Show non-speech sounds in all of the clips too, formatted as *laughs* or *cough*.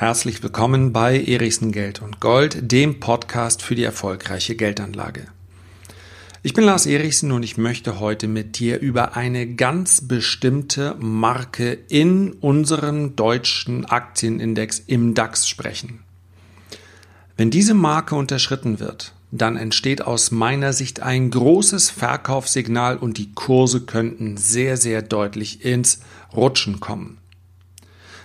Herzlich willkommen bei Erichsen Geld und Gold, dem Podcast für die erfolgreiche Geldanlage. Ich bin Lars Erichsen und ich möchte heute mit dir über eine ganz bestimmte Marke in unserem deutschen Aktienindex im DAX sprechen. Wenn diese Marke unterschritten wird, dann entsteht aus meiner Sicht ein großes Verkaufssignal und die Kurse könnten sehr, sehr deutlich ins Rutschen kommen.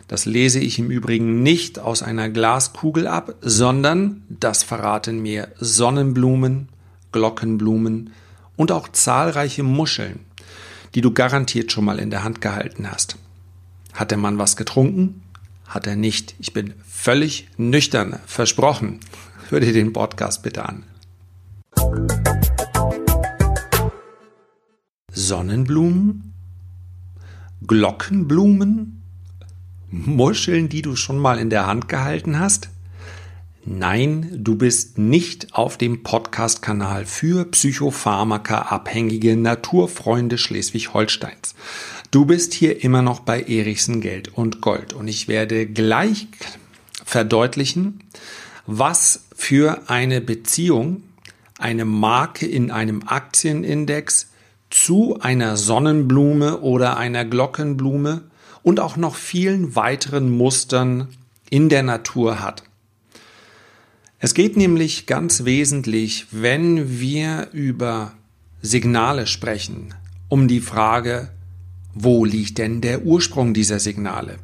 Das lese ich im Übrigen nicht aus einer Glaskugel ab, sondern das verraten mir Sonnenblumen, Glockenblumen und auch zahlreiche Muscheln, die du garantiert schon mal in der Hand gehalten hast. Hat der Mann was getrunken? Hat er nicht. Ich bin völlig nüchtern, versprochen. Hör dir den Podcast bitte an. Sonnenblumen? Glockenblumen? Muscheln, die du schon mal in der Hand gehalten hast? Nein, du bist nicht auf dem Podcast-Kanal für Psychopharmaka-abhängige Naturfreunde Schleswig-Holsteins. Du bist hier immer noch bei Erichsen Geld und Gold und ich werde gleich verdeutlichen, was für eine Beziehung eine Marke in einem Aktienindex zu einer Sonnenblume oder einer Glockenblume und auch noch vielen weiteren Mustern in der Natur hat. Es geht nämlich ganz wesentlich, wenn wir über Signale sprechen, um die Frage, wo liegt denn der Ursprung dieser Signale?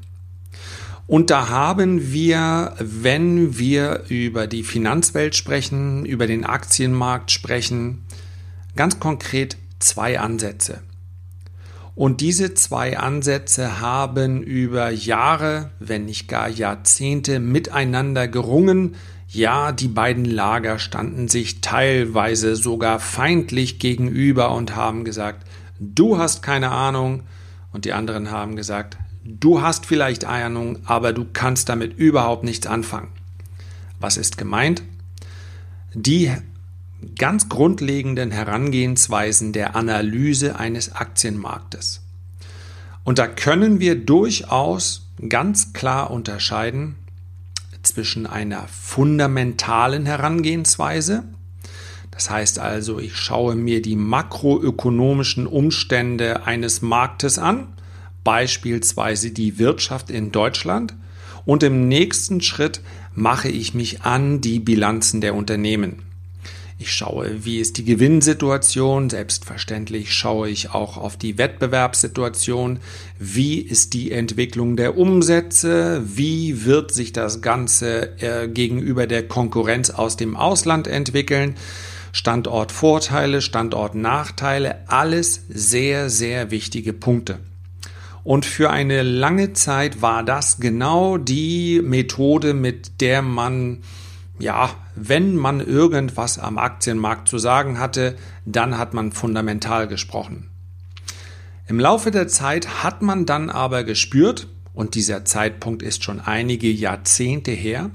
Und da haben wir, wenn wir über die Finanzwelt sprechen, über den Aktienmarkt sprechen, ganz konkret zwei Ansätze. Und diese zwei Ansätze haben über Jahre, wenn nicht gar Jahrzehnte miteinander gerungen. Ja, die beiden Lager standen sich teilweise sogar feindlich gegenüber und haben gesagt, du hast keine Ahnung. Und die anderen haben gesagt, du hast vielleicht Ahnung, aber du kannst damit überhaupt nichts anfangen. Was ist gemeint? Die ganz grundlegenden Herangehensweisen der Analyse eines Aktienmarktes. Und da können wir durchaus ganz klar unterscheiden zwischen einer fundamentalen Herangehensweise, das heißt also, ich schaue mir die makroökonomischen Umstände eines Marktes an, beispielsweise die Wirtschaft in Deutschland, und im nächsten Schritt mache ich mich an die Bilanzen der Unternehmen. Ich schaue, wie ist die Gewinnsituation. Selbstverständlich schaue ich auch auf die Wettbewerbssituation. Wie ist die Entwicklung der Umsätze? Wie wird sich das Ganze äh, gegenüber der Konkurrenz aus dem Ausland entwickeln? Standortvorteile, Standortnachteile, alles sehr, sehr wichtige Punkte. Und für eine lange Zeit war das genau die Methode, mit der man ja, wenn man irgendwas am Aktienmarkt zu sagen hatte, dann hat man fundamental gesprochen. Im Laufe der Zeit hat man dann aber gespürt, und dieser Zeitpunkt ist schon einige Jahrzehnte her,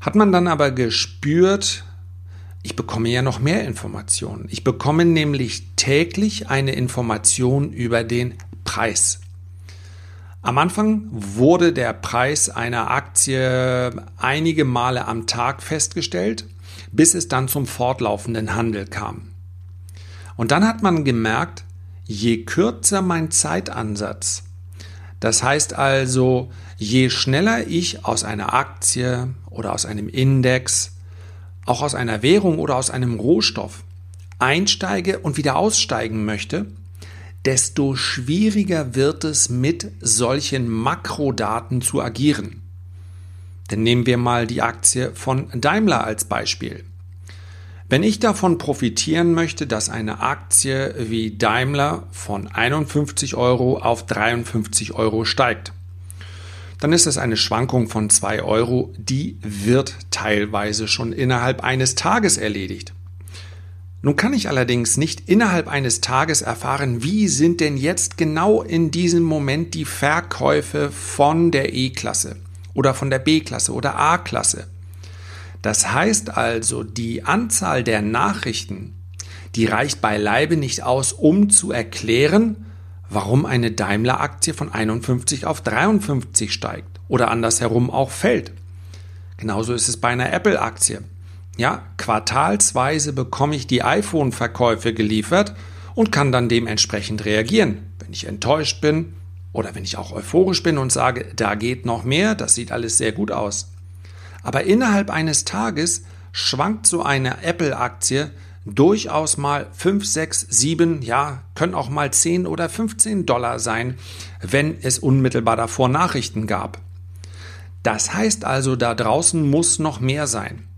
hat man dann aber gespürt, ich bekomme ja noch mehr Informationen. Ich bekomme nämlich täglich eine Information über den Preis. Am Anfang wurde der Preis einer Aktie einige Male am Tag festgestellt, bis es dann zum fortlaufenden Handel kam. Und dann hat man gemerkt, je kürzer mein Zeitansatz, das heißt also, je schneller ich aus einer Aktie oder aus einem Index, auch aus einer Währung oder aus einem Rohstoff einsteige und wieder aussteigen möchte, desto schwieriger wird es mit solchen Makrodaten zu agieren. Denn nehmen wir mal die Aktie von Daimler als Beispiel. Wenn ich davon profitieren möchte, dass eine Aktie wie Daimler von 51 Euro auf 53 Euro steigt, dann ist es eine Schwankung von 2 Euro, die wird teilweise schon innerhalb eines Tages erledigt. Nun kann ich allerdings nicht innerhalb eines Tages erfahren, wie sind denn jetzt genau in diesem Moment die Verkäufe von der E-Klasse oder von der B-Klasse oder A-Klasse. Das heißt also, die Anzahl der Nachrichten, die reicht beileibe nicht aus, um zu erklären, warum eine Daimler-Aktie von 51 auf 53 steigt oder andersherum auch fällt. Genauso ist es bei einer Apple-Aktie. Ja, quartalsweise bekomme ich die iPhone-Verkäufe geliefert und kann dann dementsprechend reagieren. Wenn ich enttäuscht bin oder wenn ich auch euphorisch bin und sage, da geht noch mehr, das sieht alles sehr gut aus. Aber innerhalb eines Tages schwankt so eine Apple-Aktie durchaus mal 5, 6, 7, ja, können auch mal 10 oder 15 Dollar sein, wenn es unmittelbar davor Nachrichten gab. Das heißt also, da draußen muss noch mehr sein.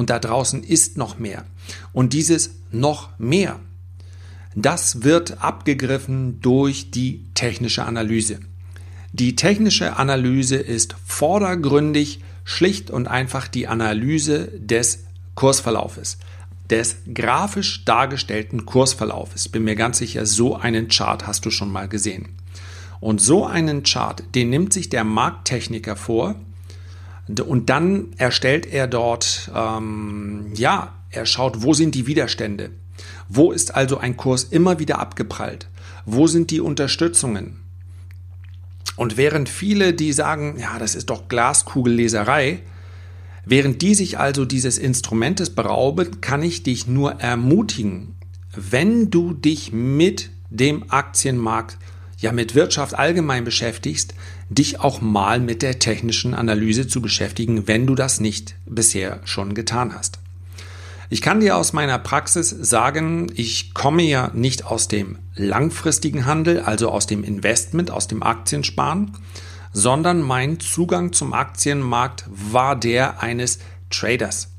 Und da draußen ist noch mehr. Und dieses noch mehr, das wird abgegriffen durch die technische Analyse. Die technische Analyse ist vordergründig schlicht und einfach die Analyse des Kursverlaufes, des grafisch dargestellten Kursverlaufes. Bin mir ganz sicher, so einen Chart hast du schon mal gesehen. Und so einen Chart, den nimmt sich der Markttechniker vor und dann erstellt er dort, ähm, ja, er schaut, wo sind die Widerstände? Wo ist also ein Kurs immer wieder abgeprallt? Wo sind die Unterstützungen? Und während viele, die sagen, ja, das ist doch Glaskugelleserei, während die sich also dieses Instrumentes berauben, kann ich dich nur ermutigen, wenn du dich mit dem Aktienmarkt, ja mit Wirtschaft allgemein beschäftigst, dich auch mal mit der technischen Analyse zu beschäftigen, wenn du das nicht bisher schon getan hast. Ich kann dir aus meiner Praxis sagen, ich komme ja nicht aus dem langfristigen Handel, also aus dem Investment, aus dem Aktiensparen, sondern mein Zugang zum Aktienmarkt war der eines Traders.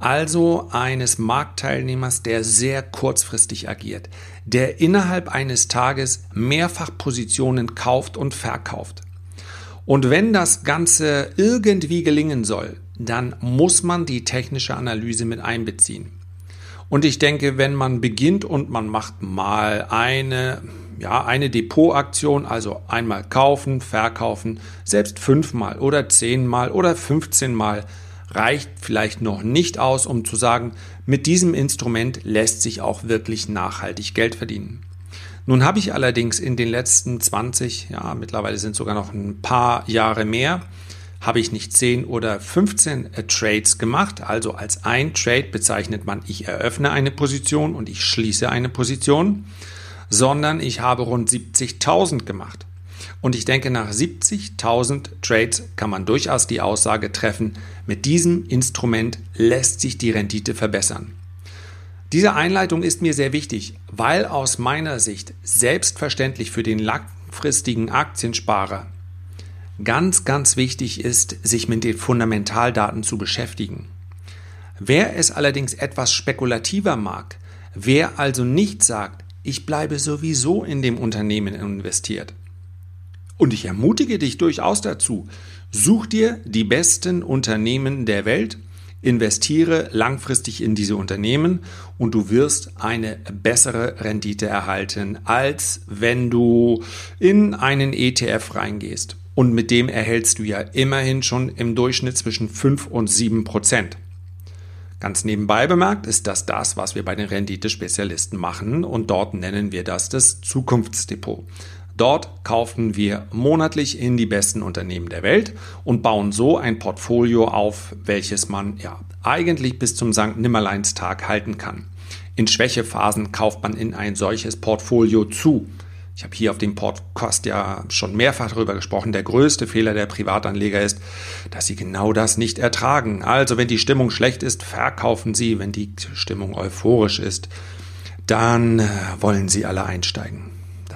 Also eines Marktteilnehmers, der sehr kurzfristig agiert, der innerhalb eines Tages mehrfach Positionen kauft und verkauft. Und wenn das Ganze irgendwie gelingen soll, dann muss man die technische Analyse mit einbeziehen. Und ich denke, wenn man beginnt und man macht mal eine, ja, eine Depotaktion, also einmal kaufen, verkaufen, selbst fünfmal oder zehnmal oder 15 Mal, reicht vielleicht noch nicht aus, um zu sagen, mit diesem Instrument lässt sich auch wirklich nachhaltig Geld verdienen. Nun habe ich allerdings in den letzten 20, ja, mittlerweile sind sogar noch ein paar Jahre mehr, habe ich nicht 10 oder 15 äh, Trades gemacht. Also als ein Trade bezeichnet man, ich eröffne eine Position und ich schließe eine Position, sondern ich habe rund 70.000 gemacht. Und ich denke, nach 70.000 Trades kann man durchaus die Aussage treffen, mit diesem Instrument lässt sich die Rendite verbessern. Diese Einleitung ist mir sehr wichtig, weil aus meiner Sicht selbstverständlich für den langfristigen Aktiensparer ganz, ganz wichtig ist, sich mit den Fundamentaldaten zu beschäftigen. Wer es allerdings etwas spekulativer mag, wer also nicht sagt, ich bleibe sowieso in dem Unternehmen investiert. Und ich ermutige dich durchaus dazu, such dir die besten Unternehmen der Welt Investiere langfristig in diese Unternehmen und du wirst eine bessere Rendite erhalten, als wenn du in einen ETF reingehst. Und mit dem erhältst du ja immerhin schon im Durchschnitt zwischen 5 und 7 Prozent. Ganz nebenbei bemerkt ist das das, was wir bei den Renditespezialisten machen und dort nennen wir das das Zukunftsdepot. Dort kaufen wir monatlich in die besten Unternehmen der Welt und bauen so ein Portfolio auf, welches man ja eigentlich bis zum St. Nimmerleinstag halten kann. In Schwächephasen kauft man in ein solches Portfolio zu. Ich habe hier auf dem Podcast ja schon mehrfach darüber gesprochen. Der größte Fehler der Privatanleger ist, dass sie genau das nicht ertragen. Also wenn die Stimmung schlecht ist, verkaufen sie. Wenn die Stimmung euphorisch ist, dann äh, wollen sie alle einsteigen.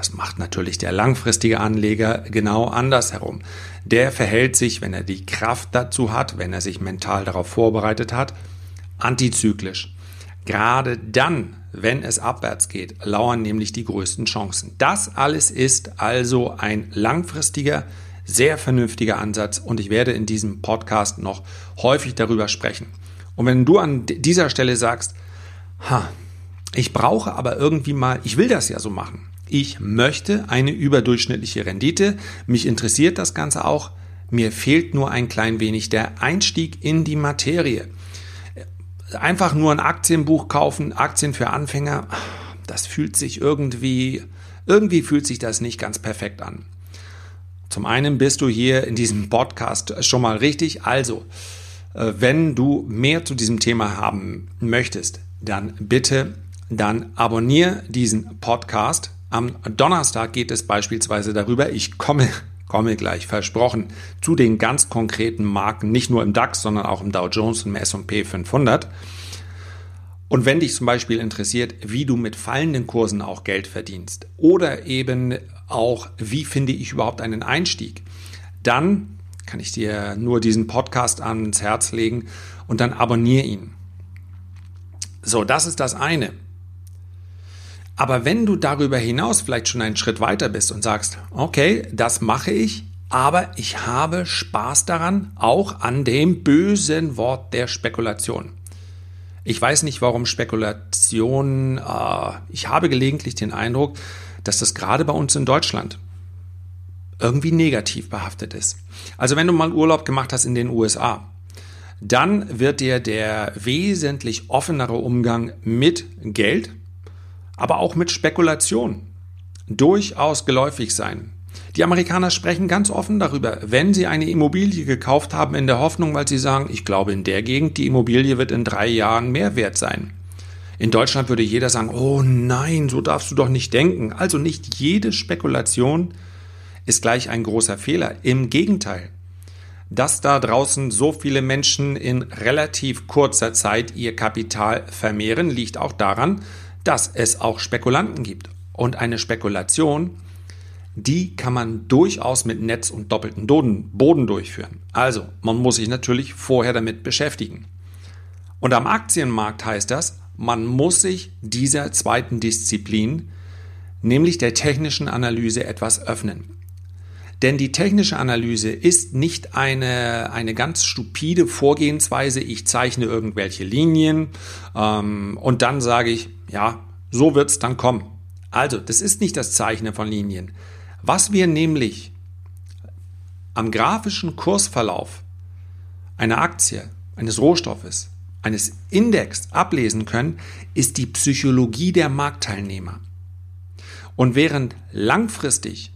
Das macht natürlich der langfristige Anleger genau andersherum. Der verhält sich, wenn er die Kraft dazu hat, wenn er sich mental darauf vorbereitet hat, antizyklisch. Gerade dann, wenn es abwärts geht, lauern nämlich die größten Chancen. Das alles ist also ein langfristiger, sehr vernünftiger Ansatz und ich werde in diesem Podcast noch häufig darüber sprechen. Und wenn du an dieser Stelle sagst, ha, ich brauche aber irgendwie mal, ich will das ja so machen ich möchte eine überdurchschnittliche Rendite. Mich interessiert das Ganze auch. Mir fehlt nur ein klein wenig der Einstieg in die Materie. Einfach nur ein Aktienbuch kaufen, Aktien für Anfänger, das fühlt sich irgendwie, irgendwie fühlt sich das nicht ganz perfekt an. Zum einen bist du hier in diesem Podcast schon mal richtig. Also, äh, wenn du mehr zu diesem Thema haben möchtest, dann bitte, dann abonniere diesen Podcast. Am Donnerstag geht es beispielsweise darüber, ich komme, komme gleich, versprochen, zu den ganz konkreten Marken, nicht nur im DAX, sondern auch im Dow Jones und im S&P 500. Und wenn dich zum Beispiel interessiert, wie du mit fallenden Kursen auch Geld verdienst oder eben auch, wie finde ich überhaupt einen Einstieg, dann kann ich dir nur diesen Podcast ans Herz legen und dann abonniere ihn. So, das ist das eine. Aber wenn du darüber hinaus vielleicht schon einen Schritt weiter bist und sagst, okay, das mache ich, aber ich habe Spaß daran, auch an dem bösen Wort der Spekulation. Ich weiß nicht, warum Spekulation, äh, ich habe gelegentlich den Eindruck, dass das gerade bei uns in Deutschland irgendwie negativ behaftet ist. Also wenn du mal Urlaub gemacht hast in den USA, dann wird dir der wesentlich offenere Umgang mit Geld, aber auch mit Spekulation durchaus geläufig sein. Die Amerikaner sprechen ganz offen darüber, wenn sie eine Immobilie gekauft haben in der Hoffnung, weil sie sagen, ich glaube in der Gegend, die Immobilie wird in drei Jahren mehr wert sein. In Deutschland würde jeder sagen, oh nein, so darfst du doch nicht denken. Also nicht jede Spekulation ist gleich ein großer Fehler. Im Gegenteil. Dass da draußen so viele Menschen in relativ kurzer Zeit ihr Kapital vermehren, liegt auch daran, dass es auch Spekulanten gibt. Und eine Spekulation die kann man durchaus mit Netz und doppelten Boden durchführen. Also, man muss sich natürlich vorher damit beschäftigen. Und am Aktienmarkt heißt das, man muss sich dieser zweiten Disziplin, nämlich der technischen Analyse, etwas öffnen. Denn die technische Analyse ist nicht eine, eine ganz stupide Vorgehensweise, ich zeichne irgendwelche Linien ähm, und dann sage ich, ja, so wird es dann kommen. Also, das ist nicht das Zeichnen von Linien. Was wir nämlich am grafischen Kursverlauf einer Aktie, eines Rohstoffes, eines Index ablesen können, ist die Psychologie der Marktteilnehmer. Und während langfristig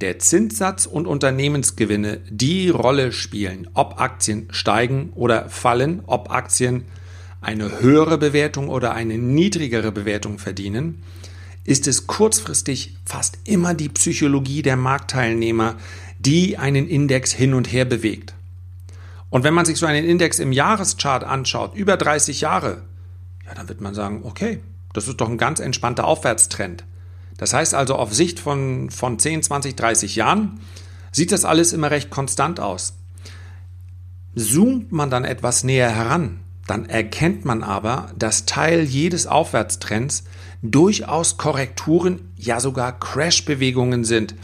der Zinssatz und Unternehmensgewinne die Rolle spielen, ob Aktien steigen oder fallen, ob Aktien eine höhere Bewertung oder eine niedrigere Bewertung verdienen, ist es kurzfristig fast immer die Psychologie der Marktteilnehmer, die einen Index hin und her bewegt. Und wenn man sich so einen Index im Jahreschart anschaut, über 30 Jahre, ja, dann wird man sagen, okay, das ist doch ein ganz entspannter Aufwärtstrend. Das heißt also, auf Sicht von, von 10, 20, 30 Jahren sieht das alles immer recht konstant aus. Zoomt man dann etwas näher heran, dann erkennt man aber, dass Teil jedes Aufwärtstrends durchaus Korrekturen, ja sogar Crash-Bewegungen sind,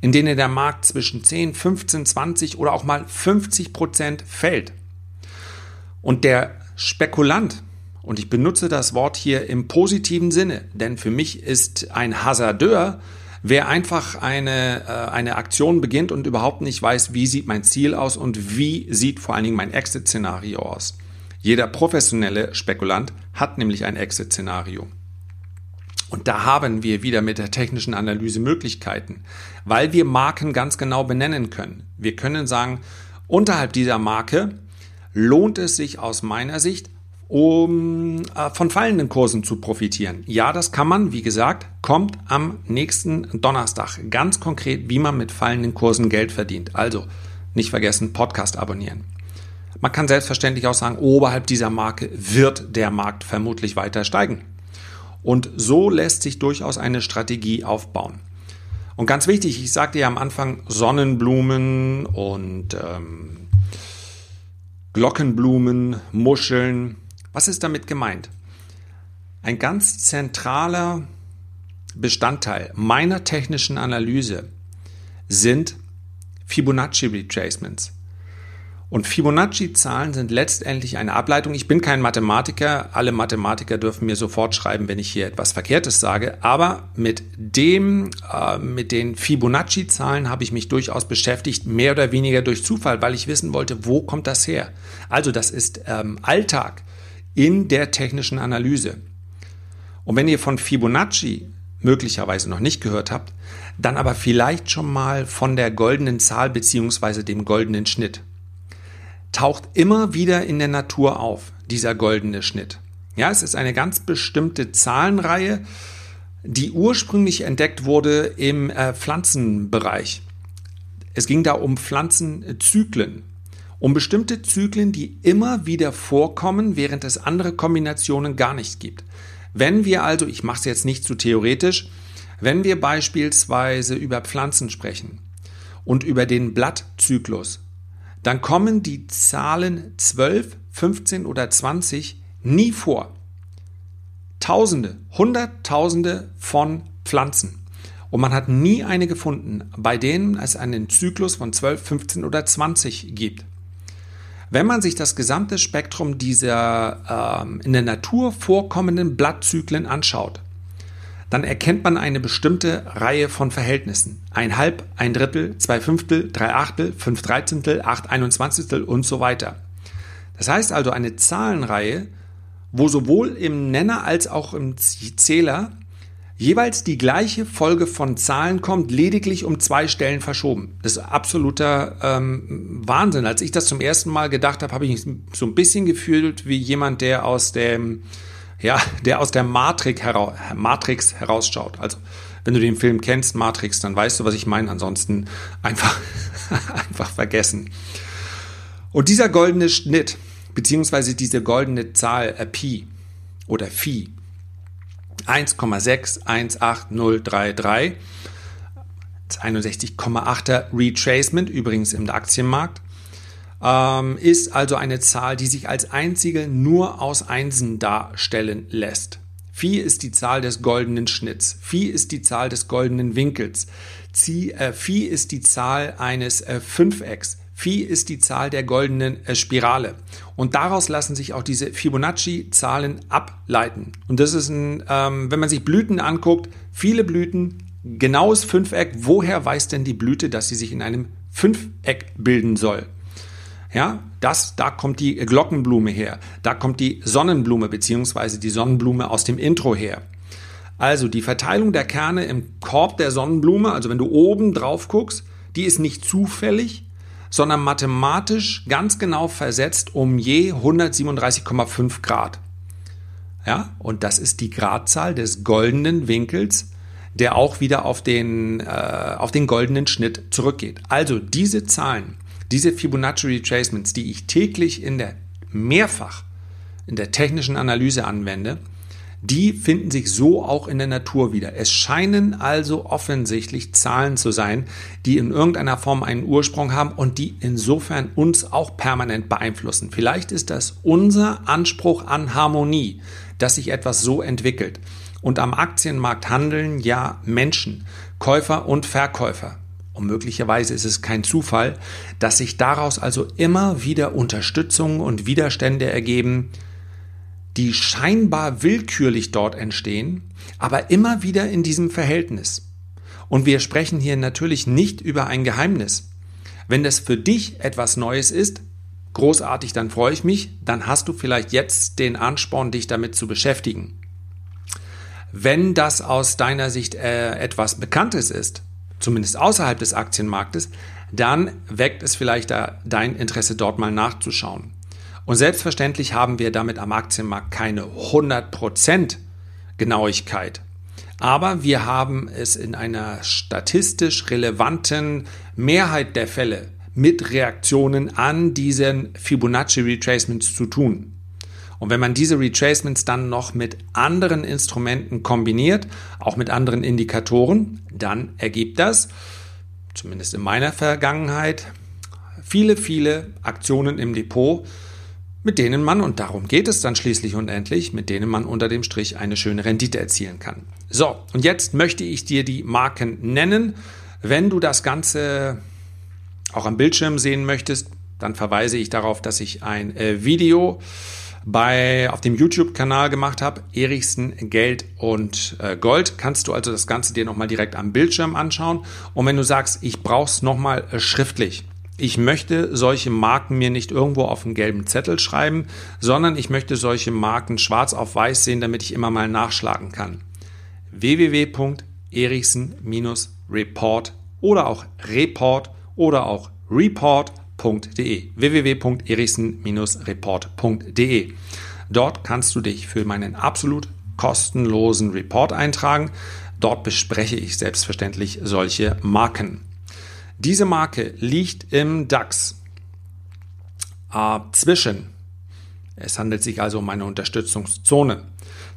in denen der Markt zwischen 10, 15, 20 oder auch mal 50 Prozent fällt. Und der Spekulant, und ich benutze das Wort hier im positiven Sinne, denn für mich ist ein Hasardeur, wer einfach eine, äh, eine Aktion beginnt und überhaupt nicht weiß, wie sieht mein Ziel aus und wie sieht vor allen Dingen mein Exit-Szenario aus. Jeder professionelle Spekulant hat nämlich ein Exit-Szenario. Und da haben wir wieder mit der technischen Analyse Möglichkeiten, weil wir Marken ganz genau benennen können. Wir können sagen, unterhalb dieser Marke lohnt es sich aus meiner Sicht, um äh, von fallenden Kursen zu profitieren. Ja, das kann man, wie gesagt, kommt am nächsten Donnerstag ganz konkret, wie man mit fallenden Kursen Geld verdient. Also nicht vergessen, Podcast abonnieren. Man kann selbstverständlich auch sagen, oberhalb dieser Marke wird der Markt vermutlich weiter steigen. Und so lässt sich durchaus eine Strategie aufbauen. Und ganz wichtig, ich sagte ja am Anfang Sonnenblumen und ähm, Glockenblumen, Muscheln. Was ist damit gemeint? Ein ganz zentraler Bestandteil meiner technischen Analyse sind Fibonacci Retracements. Und Fibonacci-Zahlen sind letztendlich eine Ableitung. Ich bin kein Mathematiker. Alle Mathematiker dürfen mir sofort schreiben, wenn ich hier etwas Verkehrtes sage. Aber mit dem, äh, mit den Fibonacci-Zahlen habe ich mich durchaus beschäftigt, mehr oder weniger durch Zufall, weil ich wissen wollte, wo kommt das her? Also das ist ähm, Alltag in der technischen Analyse. Und wenn ihr von Fibonacci möglicherweise noch nicht gehört habt, dann aber vielleicht schon mal von der goldenen Zahl beziehungsweise dem goldenen Schnitt. Taucht immer wieder in der Natur auf, dieser goldene Schnitt. Ja, es ist eine ganz bestimmte Zahlenreihe, die ursprünglich entdeckt wurde im äh, Pflanzenbereich. Es ging da um Pflanzenzyklen, um bestimmte Zyklen, die immer wieder vorkommen, während es andere Kombinationen gar nicht gibt. Wenn wir also, ich mache es jetzt nicht zu theoretisch, wenn wir beispielsweise über Pflanzen sprechen und über den Blattzyklus, dann kommen die Zahlen 12, 15 oder 20 nie vor. Tausende, Hunderttausende von Pflanzen. Und man hat nie eine gefunden, bei denen es einen Zyklus von 12, 15 oder 20 gibt. Wenn man sich das gesamte Spektrum dieser ähm, in der Natur vorkommenden Blattzyklen anschaut, dann erkennt man eine bestimmte Reihe von Verhältnissen. Ein Halb, ein Drittel, zwei Fünftel, drei Achtel, fünf Dreizehntel, acht Einundzwanzigstel und so weiter. Das heißt also eine Zahlenreihe, wo sowohl im Nenner als auch im Zähler jeweils die gleiche Folge von Zahlen kommt, lediglich um zwei Stellen verschoben. Das ist absoluter ähm, Wahnsinn. Als ich das zum ersten Mal gedacht habe, habe ich mich so ein bisschen gefühlt wie jemand, der aus dem, ja, der aus der Matrix, hera Matrix herausschaut. Also wenn du den Film kennst, Matrix, dann weißt du, was ich meine. Ansonsten einfach, *laughs* einfach vergessen. Und dieser goldene Schnitt, beziehungsweise diese goldene Zahl äh, Pi oder Phi, 1,618033. Das 61,8er Retracement, übrigens im Aktienmarkt, ähm, ist also eine Zahl, die sich als einzige nur aus Einsen darstellen lässt. Phi ist die Zahl des goldenen Schnitts. Phi ist die Zahl des goldenen Winkels. Phi äh, ist die Zahl eines äh, Fünfecks. Phi ist die Zahl der goldenen äh, Spirale. Und daraus lassen sich auch diese Fibonacci-Zahlen ableiten. Und das ist ein, ähm, wenn man sich Blüten anguckt, viele Blüten, genaues Fünfeck. Woher weiß denn die Blüte, dass sie sich in einem Fünfeck bilden soll? Ja, das, da kommt die Glockenblume her. Da kommt die Sonnenblume beziehungsweise die Sonnenblume aus dem Intro her. Also die Verteilung der Kerne im Korb der Sonnenblume, also wenn du oben drauf guckst, die ist nicht zufällig, sondern mathematisch ganz genau versetzt um je 137,5 Grad. Ja, und das ist die Gradzahl des goldenen Winkels, der auch wieder auf den, äh, auf den goldenen Schnitt zurückgeht. Also diese Zahlen, diese Fibonacci Retracements, die ich täglich in der mehrfach in der technischen Analyse anwende, die finden sich so auch in der Natur wieder. Es scheinen also offensichtlich Zahlen zu sein, die in irgendeiner Form einen Ursprung haben und die insofern uns auch permanent beeinflussen. Vielleicht ist das unser Anspruch an Harmonie, dass sich etwas so entwickelt. Und am Aktienmarkt handeln ja Menschen, Käufer und Verkäufer. Und möglicherweise ist es kein Zufall, dass sich daraus also immer wieder Unterstützung und Widerstände ergeben, die scheinbar willkürlich dort entstehen, aber immer wieder in diesem Verhältnis. Und wir sprechen hier natürlich nicht über ein Geheimnis. Wenn das für dich etwas Neues ist, großartig, dann freue ich mich, dann hast du vielleicht jetzt den Ansporn, dich damit zu beschäftigen. Wenn das aus deiner Sicht äh, etwas Bekanntes ist, zumindest außerhalb des Aktienmarktes, dann weckt es vielleicht da dein Interesse, dort mal nachzuschauen. Und selbstverständlich haben wir damit am Aktienmarkt keine 100% Genauigkeit. Aber wir haben es in einer statistisch relevanten Mehrheit der Fälle mit Reaktionen an diesen Fibonacci Retracements zu tun. Und wenn man diese Retracements dann noch mit anderen Instrumenten kombiniert, auch mit anderen Indikatoren, dann ergibt das, zumindest in meiner Vergangenheit, viele, viele Aktionen im Depot, mit denen man, und darum geht es dann schließlich und endlich, mit denen man unter dem Strich eine schöne Rendite erzielen kann. So, und jetzt möchte ich dir die Marken nennen. Wenn du das Ganze auch am Bildschirm sehen möchtest, dann verweise ich darauf, dass ich ein äh, Video bei, auf dem YouTube-Kanal gemacht habe, Erichsen Geld und äh, Gold. Kannst du also das Ganze dir nochmal direkt am Bildschirm anschauen. Und wenn du sagst, ich brauche es nochmal äh, schriftlich, ich möchte solche Marken mir nicht irgendwo auf einen gelben Zettel schreiben, sondern ich möchte solche Marken schwarz auf weiß sehen, damit ich immer mal nachschlagen kann. www.erichsen-report oder auch report oder auch report.de www.erichsen-report.de Dort kannst du dich für meinen absolut kostenlosen Report eintragen. Dort bespreche ich selbstverständlich solche Marken. Diese Marke liegt im DAX äh, zwischen, es handelt sich also um eine Unterstützungszone,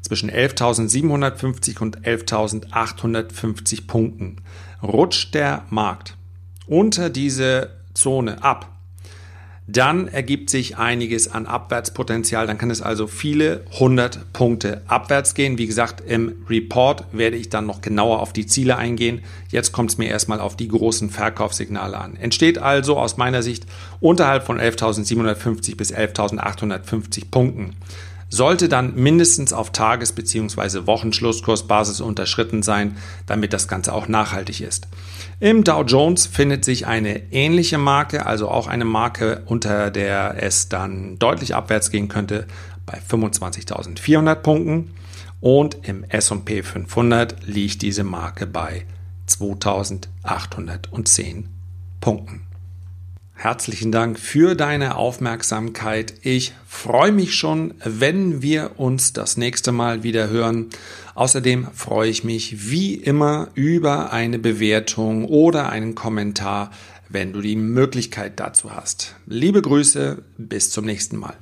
zwischen 11.750 und 11.850 Punkten. Rutscht der Markt unter diese Zone ab, dann ergibt sich einiges an Abwärtspotenzial. Dann kann es also viele hundert Punkte abwärts gehen. Wie gesagt, im Report werde ich dann noch genauer auf die Ziele eingehen. Jetzt kommt es mir erstmal auf die großen Verkaufssignale an. Entsteht also aus meiner Sicht unterhalb von 11.750 bis 11.850 Punkten sollte dann mindestens auf Tages- bzw. Wochenschlusskursbasis unterschritten sein, damit das Ganze auch nachhaltig ist. Im Dow Jones findet sich eine ähnliche Marke, also auch eine Marke, unter der es dann deutlich abwärts gehen könnte, bei 25.400 Punkten. Und im SP 500 liegt diese Marke bei 2810 Punkten. Herzlichen Dank für deine Aufmerksamkeit. Ich freue mich schon, wenn wir uns das nächste Mal wieder hören. Außerdem freue ich mich wie immer über eine Bewertung oder einen Kommentar, wenn du die Möglichkeit dazu hast. Liebe Grüße, bis zum nächsten Mal.